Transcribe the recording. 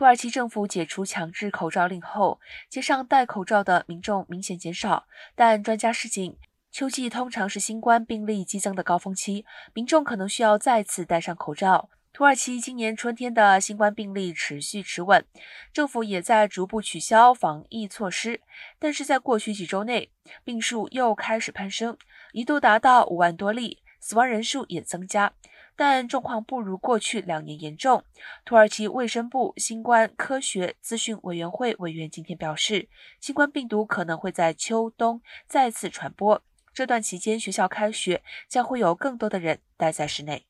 土耳其政府解除强制口罩令后，街上戴口罩的民众明显减少。但专家示警，秋季通常是新冠病例激增的高峰期，民众可能需要再次戴上口罩。土耳其今年春天的新冠病例持续持稳，政府也在逐步取消防疫措施。但是在过去几周内，病数又开始攀升，一度达到五万多例，死亡人数也增加。但状况不如过去两年严重。土耳其卫生部新冠科学资讯委员会委员今天表示，新冠病毒可能会在秋冬再次传播。这段期间，学校开学将会有更多的人待在室内。